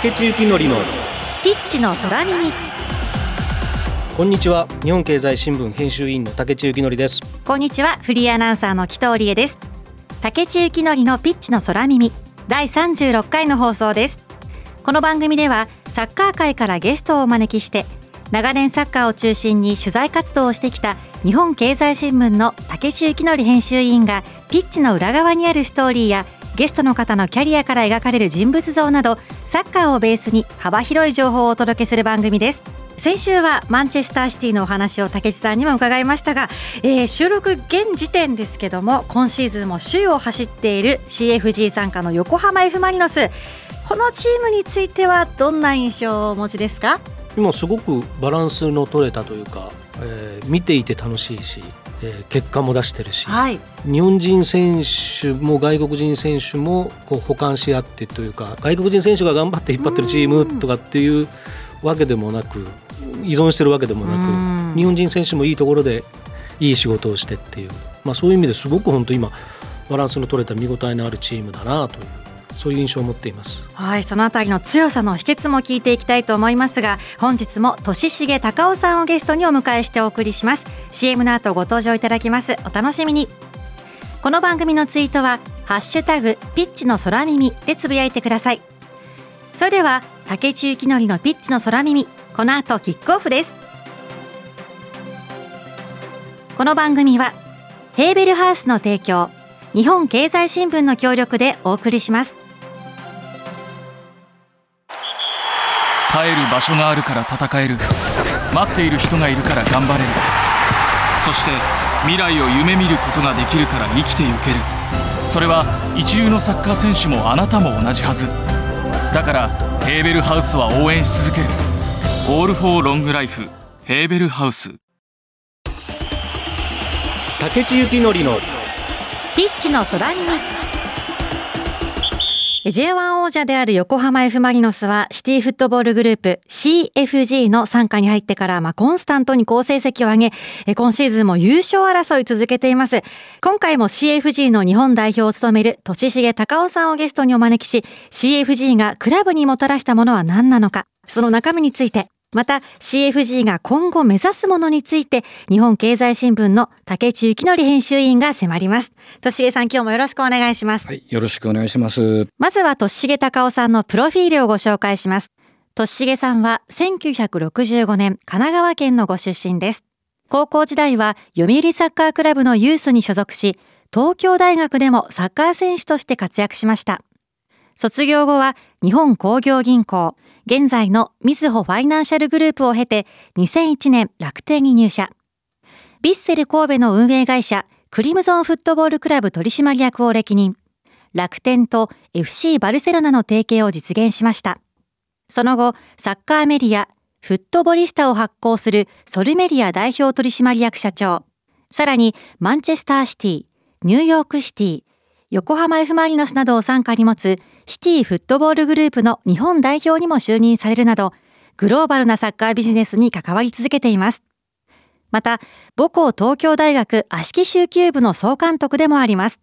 竹地幸典の。ピッチの空耳。こんにちは。日本経済新聞編集員の竹地幸典です。こんにちは。フリーアナウンサーの紀藤理恵です。竹地幸典のピッチの空耳。第36回の放送です。この番組ではサッカー界からゲストをお招きして長年サッカーを中心に取材活動をしてきた日本経済新聞の竹地幸典編集委員がピッチの裏側にあるストーリーやゲストの方のキャリアから描かれる人物像などサッカーをベースに幅広い情報をお届けする番組です。先週はマンチェスターシティのお話を竹地さんにも伺いましたが、えー、収録現時点ですけども今シーズンも首位を走っている CFG 参加の横浜 F・ マリノス。このチームについてはどんな印象をお持ちですか？今すごくバランスの取れたというか、えー、見ていて楽しいしえー、結果も出してるし、はい、日本人選手も外国人選手もこう補完し合ってというか外国人選手が頑張って引っ張ってるチームとかっていうわけでもなく依存してるわけでもなく日本人選手もいいところでいい仕事をしてっていう、まあ、そういう意味ですごく本当今バランスの取れた見応えのあるチームだなというそういう印象を持っています。はいそのあたりの強さの秘訣も聞いていきたいと思いますが本日も年重隆夫さんをゲストにお迎えしてお送りします。CM の後ご登場いただきます。お楽しみに。この番組のツイートはハッシュタグピッチの空耳でつぶやいてください。それでは竹内幸則のピッチの空耳この後キックオフです。この番組はヘーベルハウスの提供日本経済新聞の協力でお送りします。帰る場所があるから戦える。待っている人がいるから頑張れる。そして未来を夢見ることができるから生きてゆける。それは一流のサッカー選手もあなたも同じはず。だからヘーベルハウスは応援し続ける。オールフォーロングライフヘーベルハウス。竹地幸典のピッチの空耳 J1 王者である横浜 F・ マリノスはシティフットボールグループ CFG の参加に入ってから、まあ、コンスタントに好成績を上げ、今シーズンも優勝争い続けています。今回も CFG の日本代表を務める年重隆夫さんをゲストにお招きし、CFG がクラブにもたらしたものは何なのか、その中身について、また CFG が今後目指すものについて日本経済新聞の竹内幸則編集員が迫ります。としげさん今日もよろしくお願いします。はい、よろしくお願いします。まずはとしげ隆夫さんのプロフィールをご紹介します。としげさんは1965年神奈川県のご出身です。高校時代は読売サッカークラブのユースに所属し、東京大学でもサッカー選手として活躍しました。卒業後は日本工業銀行、現在のみずほファイナンシャルグループを経て2001年楽天に入社。ビッセル神戸の運営会社クリムゾンフットボールクラブ取締役を歴任。楽天と FC バルセロナの提携を実現しました。その後、サッカーメディア、フットボリスタを発行するソルメディア代表取締役社長。さらに、マンチェスターシティ、ニューヨークシティ、横浜 F・ マリノスなどを傘下に持つシティフットボールグループの日本代表にも就任されるなど、グローバルなサッカービジネスに関わり続けています。また、母校東京大学足木集球部の総監督でもあります。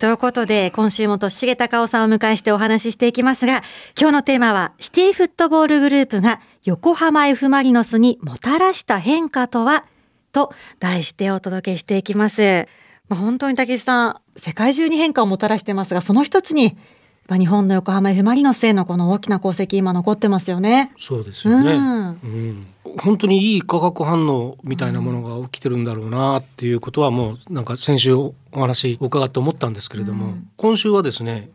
ということで、今週もと重隆夫さんを迎えしてお話ししていきますが、今日のテーマは、シティフットボールグループが横浜 F・ マリノスにもたらした変化とは？と題してお届けしていきます。まあ、本当に竹内さん、世界中に変化をもたらしてますが、その一つに日本の横浜 F・ マリノスへのこの大きな功績今残ってますよね。そうですよね、うん、うん、本当にいい化学反応みたいなものが起きてるんだろうなっていうことはもうなんか先週お話伺って思ったんですけれども、うん、今週はですね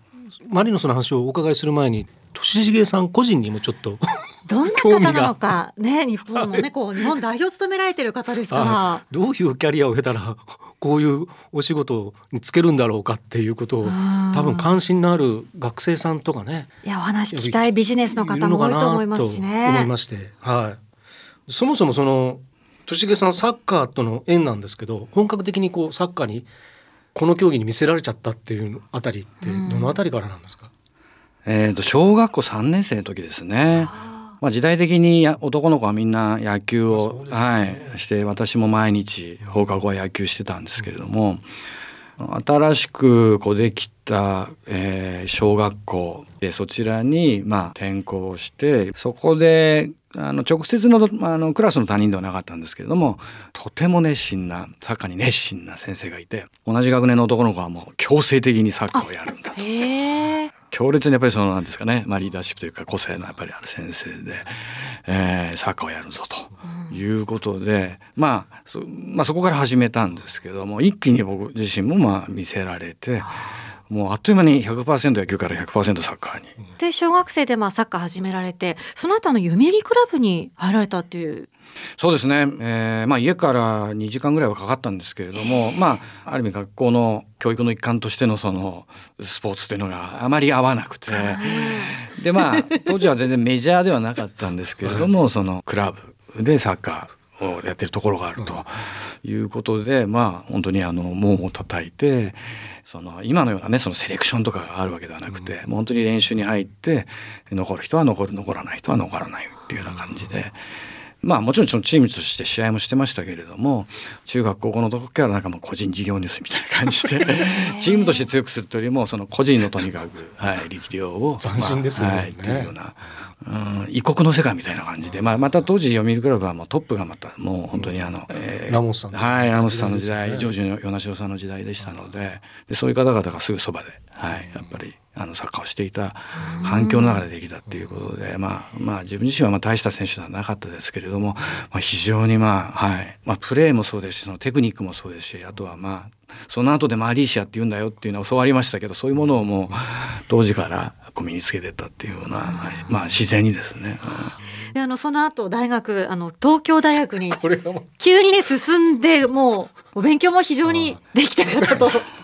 マリノスの話をお伺いする前に年重さん個人にもちょっと どんな方なのか。ね日本のねこう日本代表を務められてる方ですか。らどういうキャリアを経たらこういうお仕事につけるんだろうかっていうことを多分関心のある学生さんとかねいやお話聞きたいビジネスの方も多いと思いますしね。思いましてはい。そもそもその年毛さんサッカーとの縁なんですけど本格的にこうサッカーにこの競技に見せられちゃったっていうあたりってどのあたりからなんですか、えーと、小学校3年生の時ですね。まあ、時代的に男の子はみんな野球を、はい、して私も毎日放課後は野球してたんですけれども新しくこうできた、えー、小学校でそちらにまあ転校してそこであの直接のあのクラスの他人ではなかったんですけれどもとても熱心なサッカーに熱心な先生がいて同じ学年の男の子はもう強制的にサッカーをやるんだと。強烈にやっぱりそのなんですかね、まあ、リーダーシップというか個性のやっぱりある先生で、えー、サッカーをやるぞということで、うん、まあそまあ、そこから始めたんですけども一気に僕自身もまあ見せられて。もうあっという間に100%野球から100%サッカーに。で小学生でまあサッカー始められてその後の読売クラブに入られたっていう。そうですね、えーまあ、家から2時間ぐらいはかかったんですけれども、まあ、ある意味学校の教育の一環としてのそのスポーツというのがあまり合わなくて。でまあ当時は全然メジャーではなかったんですけれども そのクラブでサッカーをやってるところがあるということで、まあ本当にあの門を叩いてその今のようなねそのセレクションとかがあるわけではなくて、もう本当に練習に入って残る人は残る残らない人は残らないっていうような感じで。まあもちろんそのチームとして試合もしてましたけれども中学高校の時からなんかもう個人事業ニュースみたいな感じでチームとして強くするというよりもその個人のとにかく、はい、力量を斬新ですね、まあ、はい、っていうような、うん、異国の世界みたいな感じで、まあ、また当時読売クラブはもうトップがまたもう本当にあの、えー、ラモスさんはいラモスさんの時代ジョージ与那城さんの時代でしたのででそういう方々がすぐそばで、はい、やっぱりあのサッカーをしていた環境の中でできたっていうことで、まあ、まあ自分自身はまあ大した選手ではなかったですけれども、まあ、非常にまあ、はいまあ、プレーもそうですしそのテクニックもそうですしあとはまあその後でマーリーシアって言うんだよっていうのは教わりましたけどそういうものをもう当時からこう身につけてたっていうような、まあ、自然にですね。であのその後大学あの東京大学に 急にね進んでもうお勉強も非常にできた方と。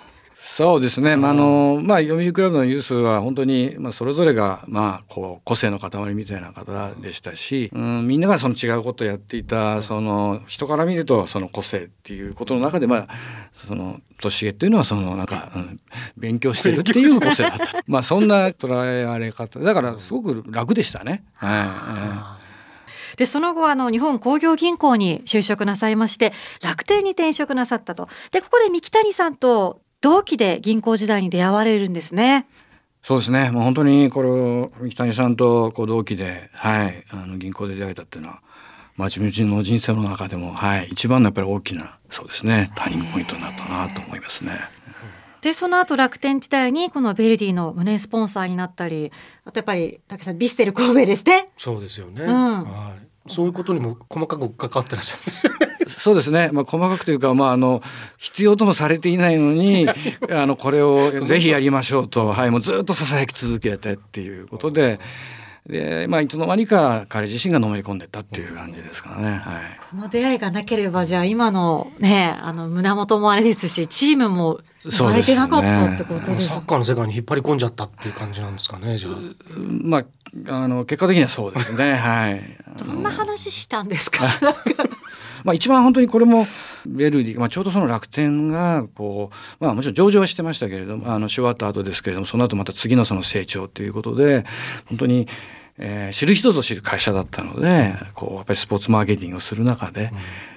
そうですね、まあのまあ、読売クラブのユースは本当に、まあ、それぞれが、まあ、こう個性の塊みたいな方でしたし、うん、みんながその違うことをやっていたその人から見るとその個性っていうことの中で、まあ、その年毛っていうのはそのなんか、うん、勉強してるっていう個性だった。まあそんな捉えられ方だからすごく楽でしたね。はい、でその後あの日本工業銀行に就職なさいまして楽天に転職なさったと。でここで三木谷さんと同期で銀行時代に出会われるんですね。そうですね。もう本当にこれ三木谷さんとこう同期で、はい、あの銀行で出会えたっていうのは、まあ自分の人生の中でも、はい、一番のやっぱり大きなそうですね、ターニングポイントになったなと思いますね。でその後楽天時代にこのベルディの胸スポンサーになったりあとやっぱり武さんビステル神戸ですねそうですよね、うん、はいそういうことにも細かく関わってらっしゃるんですよね。そうですね。まあ細かくというか、まああの必要ともされていないのに、あのこれをぜひやりましょうと、はい、もうずっと囁き続けてっていうことで。でまあ、いつの間にか彼自身がのめり込んでたっていう感じですかね、はい、この出会いがなければじゃあ今のねあの胸元もあれですしチームも生まれてなかったってことですね、サッカーの世界に引っ張り込んじゃったっていう感じなんですかねじゃあ。まああの結果的にはそうですね。はい。どんな話したんですかまあ一番本当にこれもベルディ、まあ、ちょうどその楽天がこう、まあ、もちろん上場はしてましたけれどもあのし終わった後ですけれどもその後また次のその成長ということで本当にえー、知る人ぞ知る会社だったのでこうやっぱりスポーツマーケティングをする中で、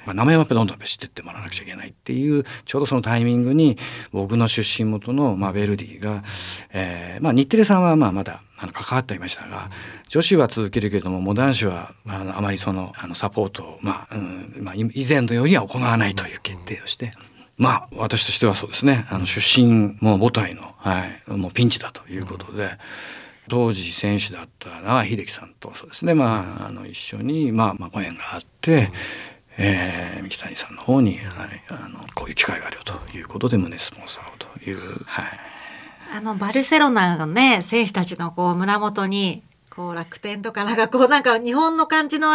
まあ、名前をやっぱりどんどん知ってってもらわなくちゃいけないっていうちょうどそのタイミングに僕の出身元の、まあ、ベルディが、えーまあ、日テレさんはまあまだあの関わっていましたが女子は続けるけれどももう男子はあのあまりそのあのサポートを、まあうんまあ、以前のようには行わないという決定をして。まあ私としてはそうですねあの出身も母体の、はい、もうピンチだということで。当時選手だった長秀樹さんとそうですね、まあ、あの一緒に、まあ、まあご縁があって、えー、三木谷さんの方に、はい、あのこういう機会があるよということで胸スポンサーをという、はい、あのバルセロナのね選手たちのこう胸元にこう楽天とかなんかこうなんか日本の感じの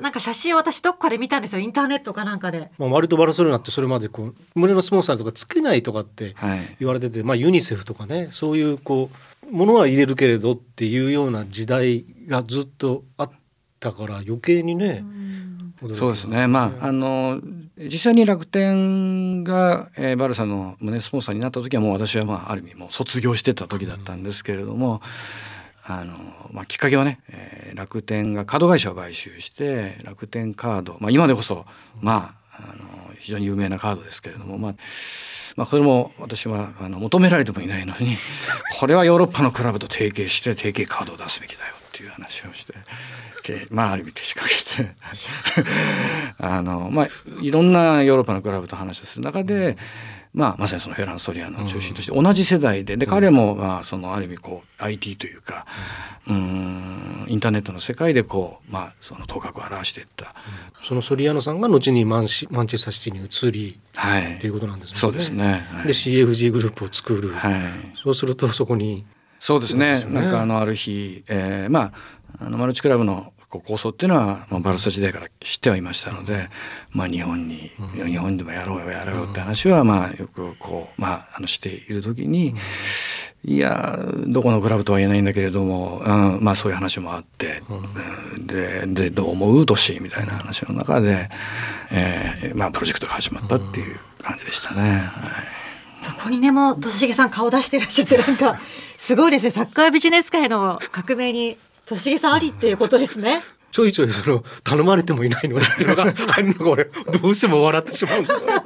なんか写真を私どっかで見たんですよ。インターネットかなんかで。まあ割とバルセロナってそれまでこう胸のスポンサーとかつけないとかって言われてて、はい、まあユニセフとかねそういうこうものは入れるけれどっていうような時代がずっとあったから余計にね、うん、そうですね。まああの実際に楽天が、えー、バルサの胸スポンサーになった時はもう私はまあある意味もう卒業してた時だったんですけれども、うん、あのまあ、きっかけはね、えー、楽天がカード会社を買収して楽天カード、まあ、今でこそまああの非常に有名なカードですけれども、まあ、まあ、これも私はあの求められてもいないのに これはヨーロッパのクラブと提携して提携カードを出すべきだよっていう話をして。まあある意味けしかけて あのまあいろんなヨーロッパのクラブと話をする中で、まあ、まさにそのフェラン・ソリアの中心として同じ世代でで彼もまあそのある意味こう IT というかうんインターネットの世界でこう、まあ、その頭角を現していった、そのソリアノさんが後にマンシマンチェスターシティに移り、はい、っていうことなんですね。そうですね、はい、で CFG グループを作る、はい、そうするとそこにそうですね、ね、なんかあのある日、えー、まああのマルチクラブの構想っていうのは、まあ、バルサ時代から知ってはいましたので、まあ、日本に、うん、日本でもやろうよやろうよって話は、まあ、よくこう、まあ、あのしている時に、いやどこのクラブとは言えないんだけれども、うん、まあそういう話もあって、うん、ででどう思う年？みたいな話の中で、えーまあ、プロジェクトが始まったっていう感じでしたね。はい。どこにでも年重さん顔出してらっしゃってなんかすごいですね。サッカービジネス界の革命に年さんありっていうことですね。ちょいちょいその頼まれてもいないのっていうのがあるのが俺どうしても笑ってしまうんですけど。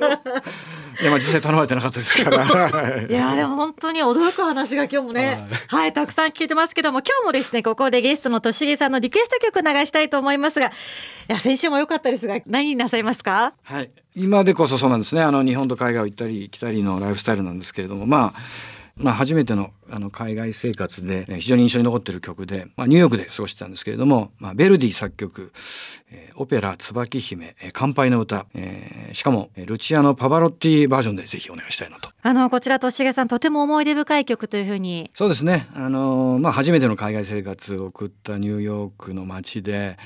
いやまあ実際頼まれてなかったですから。いやでも本当に驚く話が今日もね、はい、はい、たくさん聞いてますけども今日もですねここでゲストのとしげさんのリクエスト曲流したいと思いますがいや先週も良かったですが何なさいますか？はい今でこそそうなんですねあの日本と海外を行ったり来たりのライフスタイルなんですけれどもまあまあ、初めてのあの海外生活で非常に印象に残っている曲で、まあ、ニューヨークで過ごしてたんですけれども、まあ、ベルディ作曲、えー、オペラ「椿姫」えー「乾杯の歌」えー、しかもルチアノ・パバロッティバージョンでぜひお願いしたいなと。あのこちらとしげさんとても思い出深い曲というふうにそうですね、あのまあ、初めての海外生活を送ったニューヨークの街で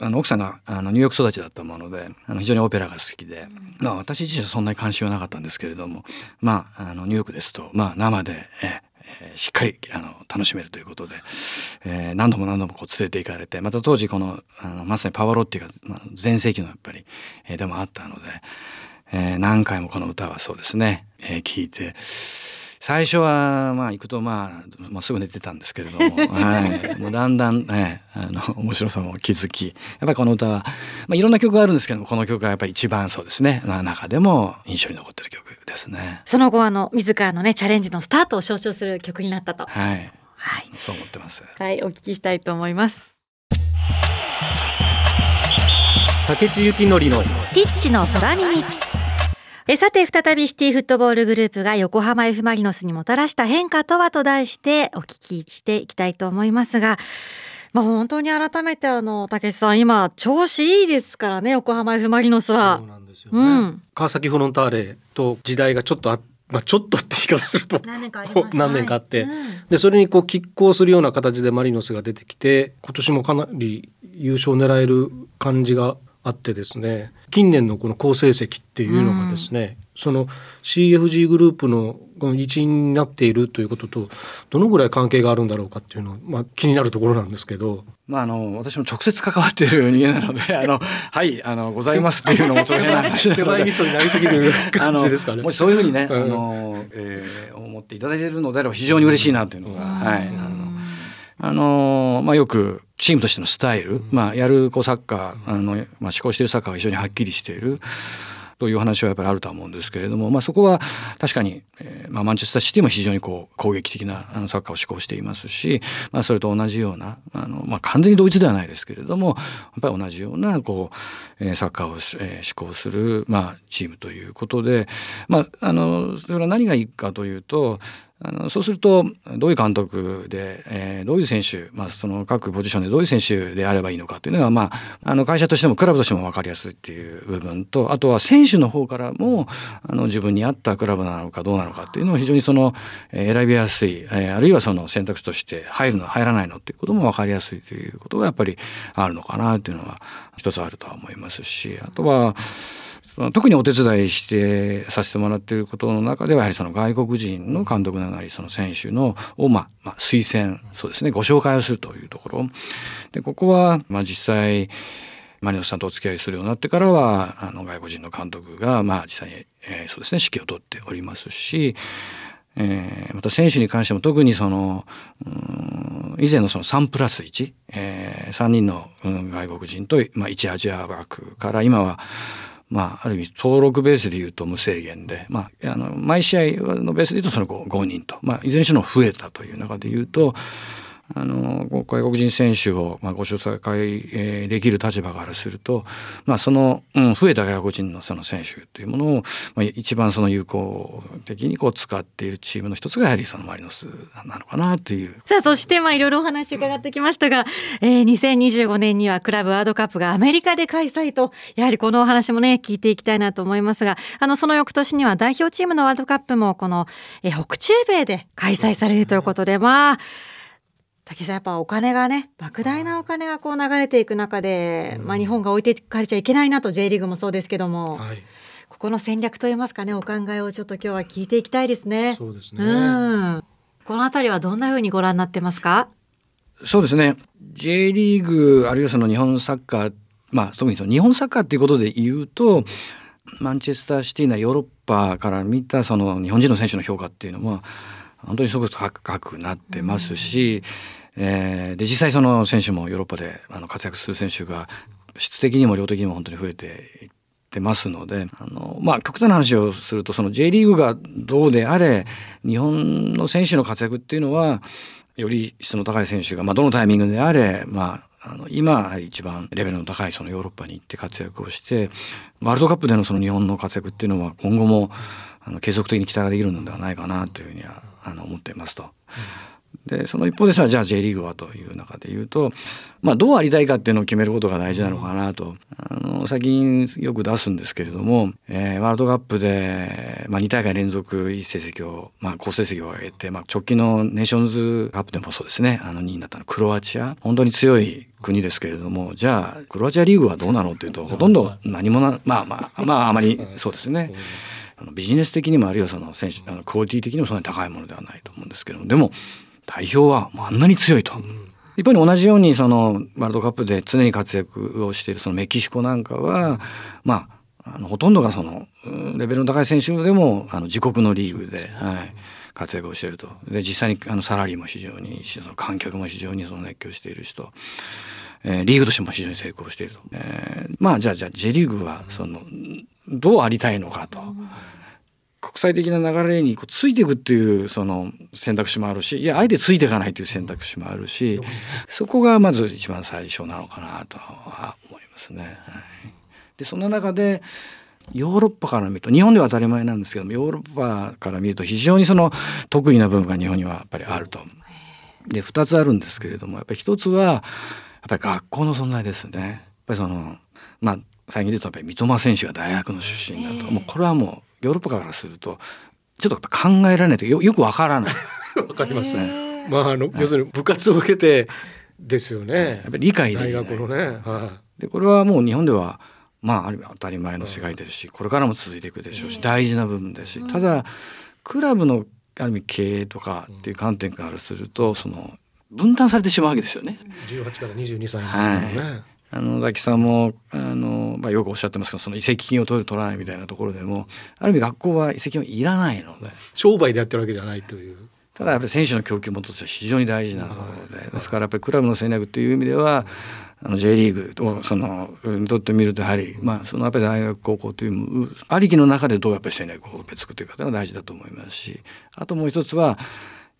あの奥さんがあのニューヨーク育ちだったものであの非常にオペラが好きで、まあ、私自身はそんなに関心はなかったんですけれども、まあ、あのニューヨークですと、まあ、生で、ええしっかりあの楽しめるということで、えー、何度も何度もこう連れて行かれてまた当時このあのまさにパワロッティが全盛期のやっぱり、えー、でもあったので、えー、何回もこの歌はそうですね、えー、聞いて。最初はまあ行くとまあ、まあ、すぐ寝てたんですけれども、はい、もうだんだんねあの面白さも気づきやっぱりこの歌は、まあ、いろんな曲があるんですけどもこの曲がやっぱり一番そうですね中でも印象に残ってる曲ですね。その後あの自らのねチャレンジのスタートを象徴する曲になったと。はい、はい、そう思ってます。はいお聞きしたいと思います。竹地幸典のピッチの空耳。えさて再びシティフットボールグループが横浜 F・ マリノスにもたらした変化とはと題してお聞きしていきたいと思いますがまあ、本当に改めてあの武さん今調子いいですからね横浜 F・ マリノスは。そうなんですよね、うん、川崎フロンターレと時代がちょっとあまあ、ちょっとって言い方すると何年かあって、うん、でそれにこう拮抗するような形でマリノスが出てきて今年もかなり優勝を狙える感じがあってですね近年のこの好成績っていうのがですね、うん、その CFG グループの一員になっているということとどのぐらい関係があるんだろうかっていうのは、まあ、気になるところなんですけど。まあ、あの私も直接関わっている人間なので「あのはいあのございます」っていうのもちょっと変な話なので 手前味噌になりすぎる 感じですかね。もしそういうふうにね、うん、あのえー、思っていただいているのであれば非常に嬉しいなというのが、はい、あのまあ、よくチームとしてのスタイル、まあ、やるこうサッカーあの、まあ、思考しているサッカーが非常にはっきりしている。という話はやっぱりあると思うんですけれども、まあ、そこは確かに、えーまあ、マンチェスターシティも非常にこう攻撃的なあのサッカーを志向していますし、まあ、それと同じようなあの、まあ、完全に同一ではないですけれどもやっぱり同じようなこう、えー、サッカーを、えー、志向する、まあ、チームということで、まあ、あのそれは何がいいかというとあのそうするとどういう監督で、えー、どういう選手、まあ、その各ポジションでどういう選手であればいいのかというのが、まあ、あの会社としてもクラブとしても分かりやすいっていう部分とあとは選手の方からもあの自分に合ったクラブなのかどうなのかっていうのを非常にその、選びやすい、えー、あるいはその選択肢として入るの入らないのっていうことも分かりやすいということがやっぱりあるのかなというのは一つあるとは思いますしあとは。特にお手伝いしてさせてもらっていることの中ではやはりその外国人の監督なりその選手のをまあ、まあ、推薦そうですねご紹介をするというところ。でここはまあ実際マリノスさんとお付き合いするようになってからはあの外国人の監督がまあ実際に、えー、そうですね指揮を執っておりますしえー、また選手に関しても特にその以前のその3プラス1、えー、3人の外国人と、まあ、1アジア枠から今はまあ、ある意味登録ベースでいうと無制限で、まあ、あの毎試合のベースでいうとその 5, 人と、まあ、いずれにしろ増えたという中でいうとあの外国人選手を、まあ、ご紹介、えー、できる立場からすると、まあ、その、うん、増えた外国人のその選手というものを、まあ、一番その有効的にこう使っているチームの一つがやはりそのマリノスなのかなという。さあそしてまあいろいろお話伺ってきましたが、えー、2025年にはクラブワールドカップがアメリカで開催とやはりこのお話もね聞いていきたいなと思いますがあのその翌年には代表チームのワールドカップもこの、えー、北中米で開催されるということでまあ竹さんやっぱお金がね莫大なお金がこう流れていく中で、うん、まあ、日本が置いていかれちゃいけないなと J リーグもそうですけども、はい、ここの戦略といいますかねお考えをちょっと今日は聞いていきたいですね。そうですね、うん、この辺りはどんなふうにご覧になってますか？そうですね。J リーグあるいはその日本サッカーまあ特にその日本サッカーっていうことで言うとマンチェスターシティなヨーロッパから見たその日本人の選手の評価っていうのは本当にすごく高くなってますし、うんえー、で実際その選手もヨーロッパであの活躍する選手が質的にも量的にも本当に増えていってますのであのまあ極端な話をするとその J リーグがどうであれ日本の選手の活躍っていうのはより質の高い選手が、まあ、どのタイミングであれ、まあ、あの今一番レベルの高いそのヨーロッパに行って活躍をしてワールドカップでのその日本の活躍っていうのは今後もあの継続的に期待ができるのではないかなというふうにはあの思っていますと。うんでその一方でさじゃあ J リーグはという中で言うと、まあ、どうありたいかっていうのを決めることが大事なのかなと。あの最近よく出すんですけれども、えー、ワールドカップで、まあ、2大会連続いい成績を、まあ、好成績を上げて、まあ、直近のネーションズカップでもそうですね。あの2位になったのクロアチア。本当に強い国ですけれどもじゃあクロアチアリーグはどうなのっていうとほとんど何もなまあまあまああまりそうですね。ビジネス的にもあるいはその選手あのクオリティ的にもそんなに高いものではないと思うんですけども。でも代表はあんなに強いと。一方に同じようにそのワールドカップで常に活躍をしているそのメキシコなんかはまああのほとんどがそのレベルの高い選手でもあの自国のリーグで、はい、活躍をしていると。で実際にあのサラリーも非常にその観客も非常にその熱狂している人、えー、リーグとしても非常に成功していると、えー、まあじゃあじゃあ J リーグはそのどうありたいのかと。国際的な流れにこうついていくっていうその選択肢もあるしいやあえてついていかないという選択肢もあるしそこがまず一番最初なのかなとは思いますね。はい、でそんな中でヨーロッパから見ると日本では当たり前なんですけどもヨーロッパから見ると非常にその得意な部分が日本にはやっぱりあると。で2つあるんですけれどもやっぱり1つはやっぱり学校の存在ですね。やっぱりそのまあ最近で言うとやっぱり三笘選手が大学の出身だともうこれはもうヨーロッパからするとちょっと考えられないとよよくわからない。わかりますね。まああの要するに部活を受けてですよね。やっぱり理解できない。大学のね。はい。でこれはもう日本ではまあある意味当たり前の世界ですし、これからも続いていくでしょうし、大事な部分ですし、ただクラブのある意味経営とかっていう観点からするとその分担されてしまうわけですよね。18から22歳のね。はいあのザキさんもあの、まあ、よくおっしゃってますけどその移籍金を取る取らないみたいなところでもある意味学校は移籍金はいらないので商売でやってるわけじゃないという。ただやっぱり選手の供給元としては非常に大事なところで、ですからやっぱりクラブの戦略という意味ではあの J リーグをそのにとってみるとやはり、まあ、そのやっぱり大学高校というありきの中でどうやっぱり戦略を作っていくかというのが大事だと思いますしあともう一つは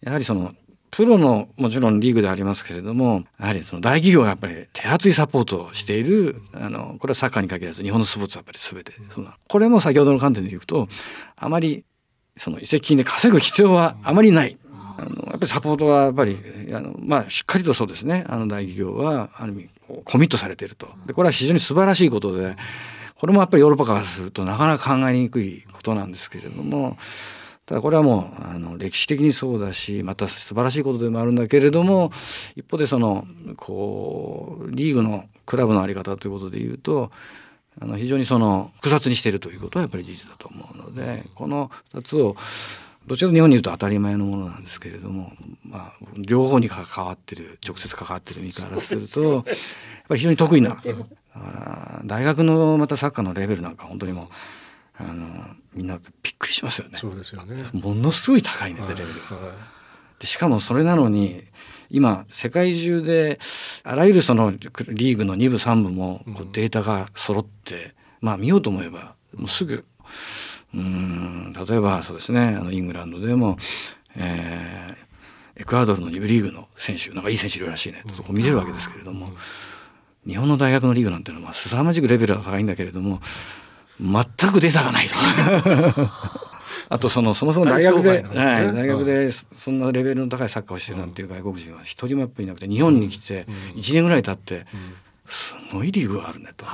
やはりそのプロのもちろんリーグでありますけれどもやはりその大企業がやっぱり手厚いサポートをしているあのこれはサッカーに限らず日本のスポーツはやっぱり全てそのこれも先ほどの観点でいくとあまりその移籍金で稼ぐ必要はあまりない。あのやっぱりサポートはやっぱりあの、まあ、しっかりとそうですねあの大企業はある意味コミットされているとでこれは非常に素晴らしいことでこれもやっぱりヨーロッパからするとなかなか考えにくいことなんですけれども。ただこれはもうあの歴史的にそうだしまた素晴らしいことでもあるんだけれども一方でそのこうリーグのクラブの在り方ということでいうとあの非常にその複雑にしているということはやっぱり事実だと思うのでこの2つをどちらかと日本に言うと当たり前のものなんですけれども、まあ、両方に関わってる直接関わってる身からすると、やっぱり非常に得意な大学のまたサッカーのレベルなんか本当にもうあのみんなびっくりしますよね。そうですよね。ものすごい高いねレベル、はい、でしかもそれなのに今世界中であらゆるそのリーグの2部3部もこうデータが揃って、まあ見ようと思えばもうすぐうん例えばそうですねあのイングランドでも、えー、エクアドルの2部リーグの選手なんかいい選手いるらしいねとこ見れるわけですけれども、日本の大学のリーグなんていうのは凄まじくレベルが高いんだけれども全くデータがないと。あとそのそもそも大学で、ね、はい、大学でそんなレベルの高いサッカーをしてるなんていう外国人は一人もやっぱりいなくて日本に来て1年ぐらい経ってすごいリーグがあるねと。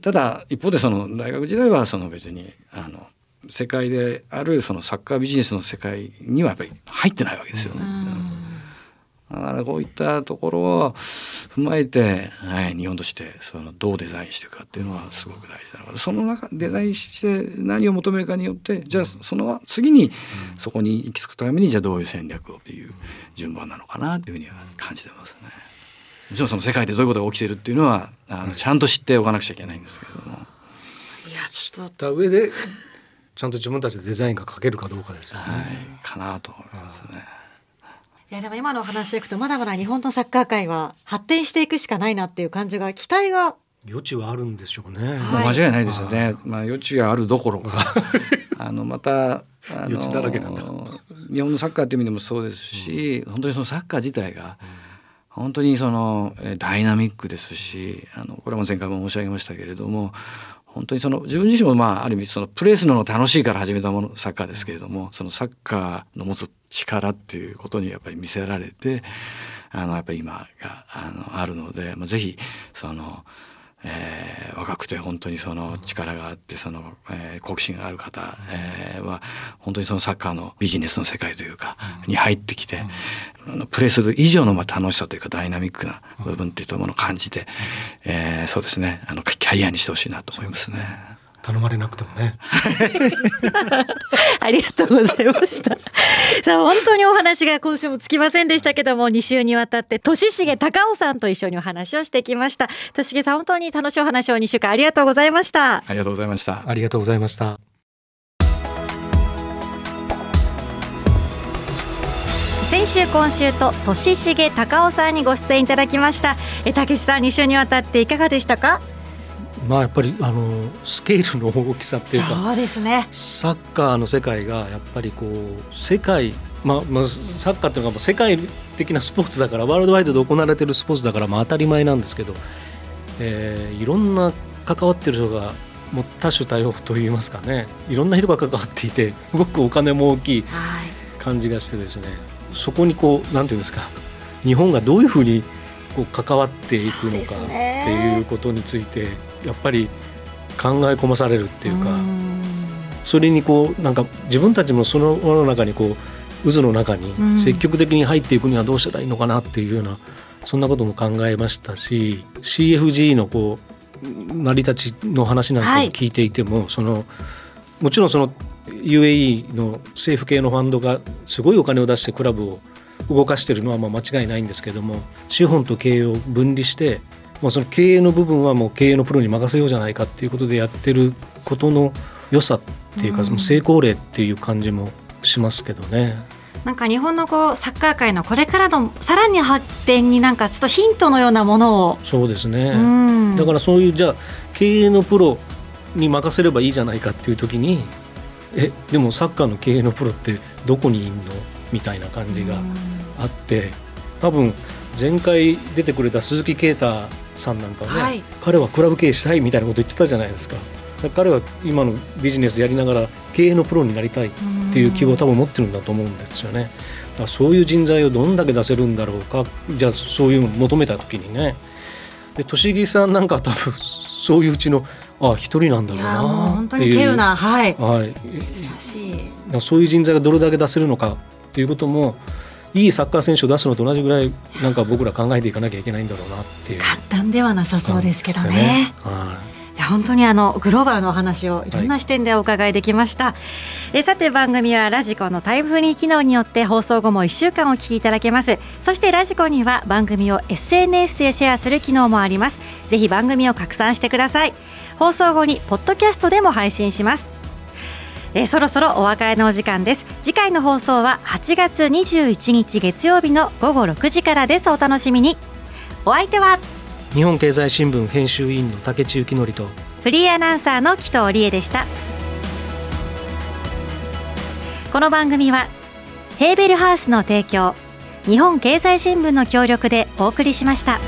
ただ一方でその大学時代はその別にあの世界であるそのサッカービジネスの世界にはやっぱり入ってないわけですよね。だからこういったところを踏まえて、はい、日本としてそのどうデザインしていくかっていうのはすごく大事だからその中デザインして何を求めるかによってじゃあその次にそこに行き着くためにじゃあどういう戦略をっていう順番なのかなというふうには感じてますね。もちろんその世界でどういうことが起きてるっていうのはあのちゃんと知っておかなくちゃいけないんですけれども。いやちょっと上で ちゃんと自分たちでデザインが書けるかどうかですよね。はい、かなと思いますね。いやでも今のお話でいくとまだまだ日本のサッカー界は発展していくしかないなっていう感じが期待が余地はあるんでしょうね。はい、間違いないですよね。まあ余地があるどころか、あのまたあの余地だらけなんだ。日本のサッカーっていう意味でもそうですし、うん、本当にそのサッカー自体が、本当にそのダイナミックですし、あのこれも前回も申し上げましたけれども、本当にその自分自身もまあある意味そのプレーするの楽しいから始めたものサッカーですけれどもそのサッカーの持つ力っていうことにやっぱり見せられてあのやっぱり今があのあるので、まあ、ぜひその。えー、若くて本当にその力があってその、えー、好奇心がある方、えー、は本当にそのサッカーのビジネスの世界というか、に入ってきて、うん、プレーする以上のまあ楽しさというかダイナミックな部分っていうものを感じて、うん、えー、そうですねあのキャリアにしてほしいなと思いますね。頼まれなくてもね。ありがとうございました。さあ本当にお話が今週もつきませんでしたけども2週にわたってとししげ高尾さんと一緒にお話をしてきました。としげさん本当に楽しいお話を2週間ありがとうございました。ありがとうございました。ありがとうございました。先週今週ととししげ高尾さんにご出演いただきましたえたけしさん2週にわたっていかがでしたか？まあやっぱりあのスケールの大きさっていうかそうですね。サッカーの世界がやっぱりこう世界まあ、まあ、サッカーっていうのが世界的なスポーツだからワールドワイドで行われてるスポーツだからまあ当たり前なんですけど、えー、いろんな関わってる人がもう多種多様といいますかね。いろんな人が関わっていてすごくお金も大きい感じがしてですね、はい、そこにこうなんていうんですか日本がどういうふうにこう関わっていくのかっていうことについてやっぱり考え込まされるっていうかそれにこうなんか自分たちもその輪の中にこう渦の中に積極的に入っていくにはどうしたらいいのかなっていうようなそんなことも考えましたし CFG のこう成り立ちの話なんかを聞いていても、はい、そのもちろんその UAE の政府系のファンドがすごいお金を出してクラブを動かしてるのはまあ間違いないんですけども資本と経営を分離してもうその経営の部分はもう経営のプロに任せようじゃないかっていうことでやってることの良さっていうか、その成功例っていう感じもしますけどね。なんか日本のこうサッカー界のこれからのさらに発展になんかちょっとヒントのようなものを。そうですね、だからそういうじゃあ経営のプロに任せればいいじゃないかっていう時にえでもサッカーの経営のプロってどこにいんの？みたいな感じがあって多分前回出てくれた鈴木啓太さんなんかはね、はい、彼はクラブ経営したいみたいなこと言ってたじゃないですか。彼は今のビジネスやりながら経営のプロになりたいっていう希望を多分持ってるんだと思うんですよね。だそういう人材をどんだけ出せるんだろうかじゃあそういうのを求めた時にね。で年木さんなんか多分 そういううちのあ一人なんだろうな本当に稀有なはい、はい、そういう人材がどれだけ出せるのかっていうこともいいサッカー選手を出すのと同じぐらいなんか僕ら考えていかなきゃいけないんだろうなっていう。簡単ではなさそうですけどね。ね。はい。いや本当にあのグローバルのお話をいろんな視点でお伺いできました、はい、えさて番組はラジコのタイムフリー機能によって放送後も1週間お聞きいただけます。そしてラジコには番組を SNS でシェアする機能もあります。ぜひ番組を拡散してください。放送後にポッドキャストでも配信しますえー、そろそろお別れのお時間です。次回の放送は8月21日月曜日の午後6時からです。お楽しみに。お相手は日本経済新聞編集委員の竹地幸則とフリーアナウンサーの紀藤理恵でした。この番組はヘーベルハウスの提供日本経済新聞の協力でお送りしました。